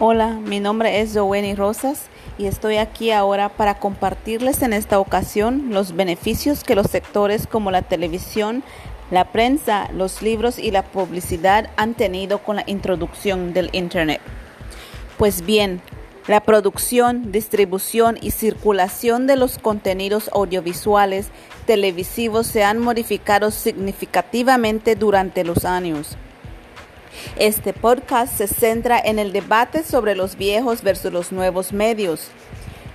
Hola, mi nombre es Jowenny Rosas y estoy aquí ahora para compartirles en esta ocasión los beneficios que los sectores como la televisión, la prensa, los libros y la publicidad han tenido con la introducción del Internet. Pues bien, la producción, distribución y circulación de los contenidos audiovisuales televisivos se han modificado significativamente durante los años. Este podcast se centra en el debate sobre los viejos versus los nuevos medios,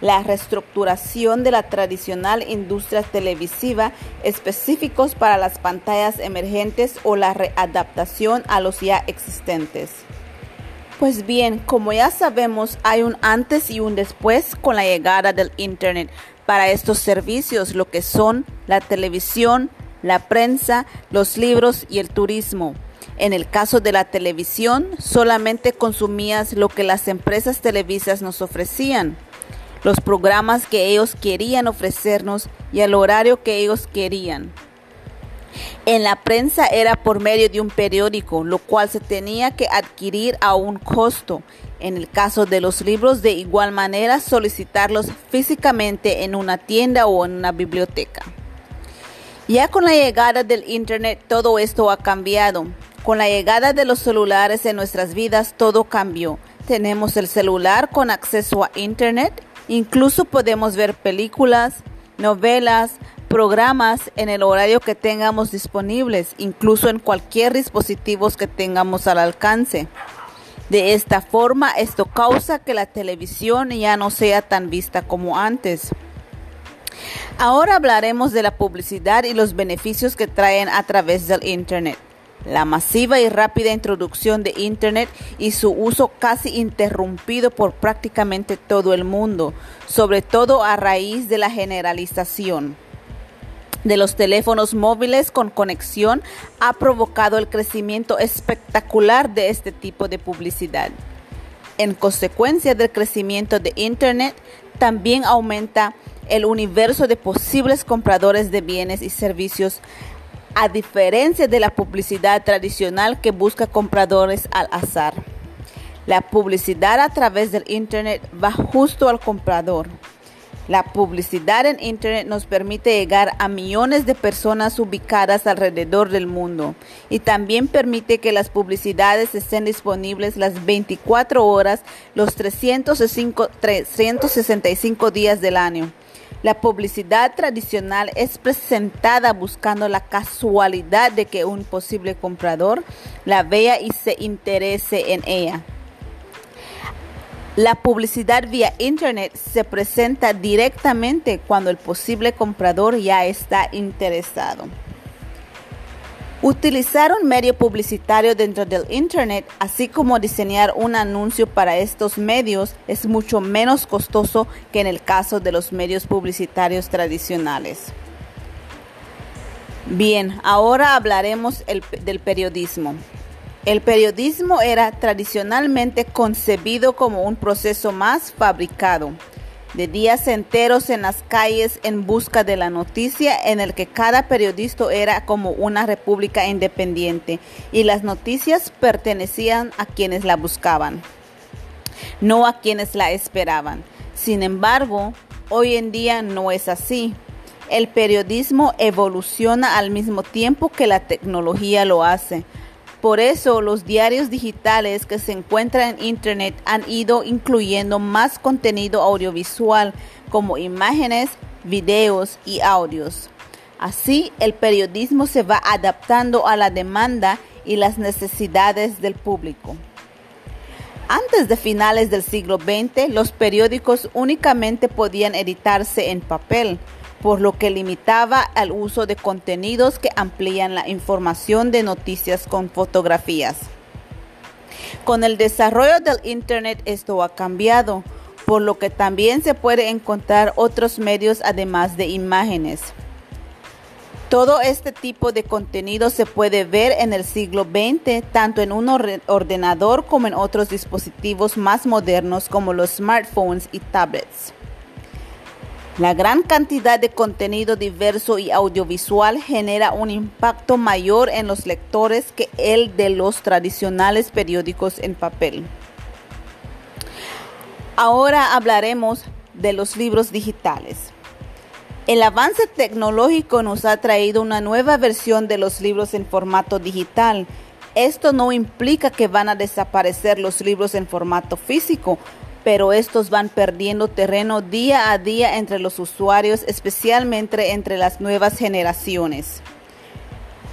la reestructuración de la tradicional industria televisiva específicos para las pantallas emergentes o la readaptación a los ya existentes. Pues bien, como ya sabemos, hay un antes y un después con la llegada del Internet para estos servicios, lo que son la televisión, la prensa, los libros y el turismo. En el caso de la televisión, solamente consumías lo que las empresas televisas nos ofrecían, los programas que ellos querían ofrecernos y el horario que ellos querían. En la prensa era por medio de un periódico, lo cual se tenía que adquirir a un costo. En el caso de los libros, de igual manera solicitarlos físicamente en una tienda o en una biblioteca. Ya con la llegada del Internet todo esto ha cambiado. Con la llegada de los celulares en nuestras vidas todo cambió. Tenemos el celular con acceso a Internet, incluso podemos ver películas, novelas, programas en el horario que tengamos disponibles, incluso en cualquier dispositivo que tengamos al alcance. De esta forma, esto causa que la televisión ya no sea tan vista como antes. Ahora hablaremos de la publicidad y los beneficios que traen a través del Internet. La masiva y rápida introducción de Internet y su uso casi interrumpido por prácticamente todo el mundo, sobre todo a raíz de la generalización de los teléfonos móviles con conexión, ha provocado el crecimiento espectacular de este tipo de publicidad. En consecuencia del crecimiento de Internet, también aumenta el universo de posibles compradores de bienes y servicios a diferencia de la publicidad tradicional que busca compradores al azar. La publicidad a través del Internet va justo al comprador. La publicidad en Internet nos permite llegar a millones de personas ubicadas alrededor del mundo y también permite que las publicidades estén disponibles las 24 horas, los 365 días del año. La publicidad tradicional es presentada buscando la casualidad de que un posible comprador la vea y se interese en ella. La publicidad vía Internet se presenta directamente cuando el posible comprador ya está interesado. Utilizar un medio publicitario dentro del Internet, así como diseñar un anuncio para estos medios, es mucho menos costoso que en el caso de los medios publicitarios tradicionales. Bien, ahora hablaremos del periodismo. El periodismo era tradicionalmente concebido como un proceso más fabricado de días enteros en las calles en busca de la noticia en el que cada periodista era como una república independiente y las noticias pertenecían a quienes la buscaban, no a quienes la esperaban. Sin embargo, hoy en día no es así. El periodismo evoluciona al mismo tiempo que la tecnología lo hace. Por eso los diarios digitales que se encuentran en Internet han ido incluyendo más contenido audiovisual como imágenes, videos y audios. Así el periodismo se va adaptando a la demanda y las necesidades del público. Antes de finales del siglo XX, los periódicos únicamente podían editarse en papel por lo que limitaba al uso de contenidos que amplían la información de noticias con fotografías. Con el desarrollo del Internet esto ha cambiado, por lo que también se puede encontrar otros medios además de imágenes. Todo este tipo de contenido se puede ver en el siglo XX, tanto en un ordenador como en otros dispositivos más modernos como los smartphones y tablets. La gran cantidad de contenido diverso y audiovisual genera un impacto mayor en los lectores que el de los tradicionales periódicos en papel. Ahora hablaremos de los libros digitales. El avance tecnológico nos ha traído una nueva versión de los libros en formato digital. Esto no implica que van a desaparecer los libros en formato físico, pero estos van perdiendo terreno día a día entre los usuarios, especialmente entre las nuevas generaciones.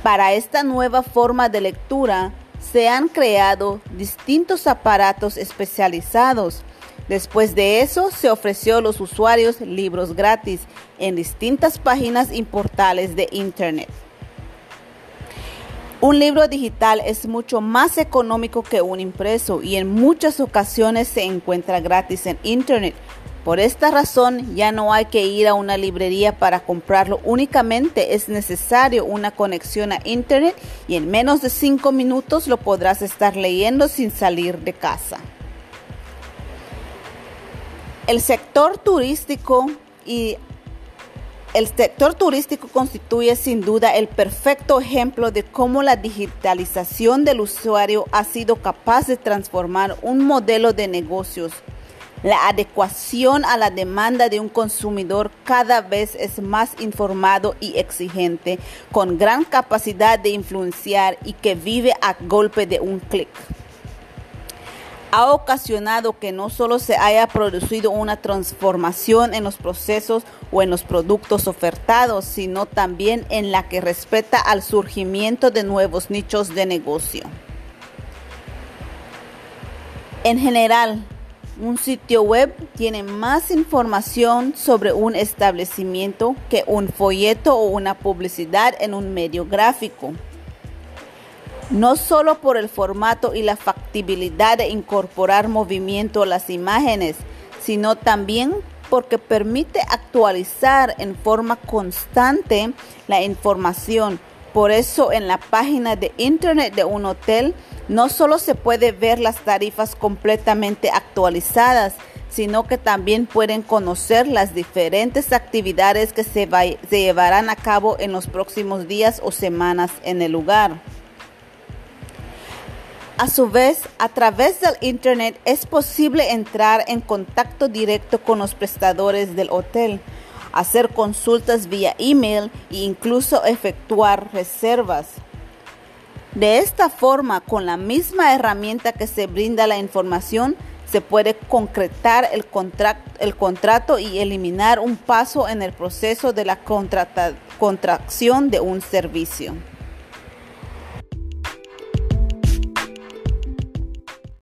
Para esta nueva forma de lectura se han creado distintos aparatos especializados Después de eso, se ofreció a los usuarios libros gratis en distintas páginas y portales de Internet. Un libro digital es mucho más económico que un impreso y en muchas ocasiones se encuentra gratis en Internet. Por esta razón ya no hay que ir a una librería para comprarlo, únicamente es necesario una conexión a Internet y en menos de 5 minutos lo podrás estar leyendo sin salir de casa. El sector turístico y el sector turístico constituye sin duda el perfecto ejemplo de cómo la digitalización del usuario ha sido capaz de transformar un modelo de negocios. La adecuación a la demanda de un consumidor cada vez es más informado y exigente, con gran capacidad de influenciar y que vive a golpe de un clic ha ocasionado que no solo se haya producido una transformación en los procesos o en los productos ofertados, sino también en la que respeta al surgimiento de nuevos nichos de negocio. En general, un sitio web tiene más información sobre un establecimiento que un folleto o una publicidad en un medio gráfico no solo por el formato y la factibilidad de incorporar movimiento a las imágenes, sino también porque permite actualizar en forma constante la información. Por eso en la página de internet de un hotel no solo se puede ver las tarifas completamente actualizadas, sino que también pueden conocer las diferentes actividades que se, se llevarán a cabo en los próximos días o semanas en el lugar. A su vez, a través del Internet es posible entrar en contacto directo con los prestadores del hotel, hacer consultas vía email e incluso efectuar reservas. De esta forma, con la misma herramienta que se brinda la información, se puede concretar el, contrato y eliminar un paso en el proceso de la contracción de un servicio.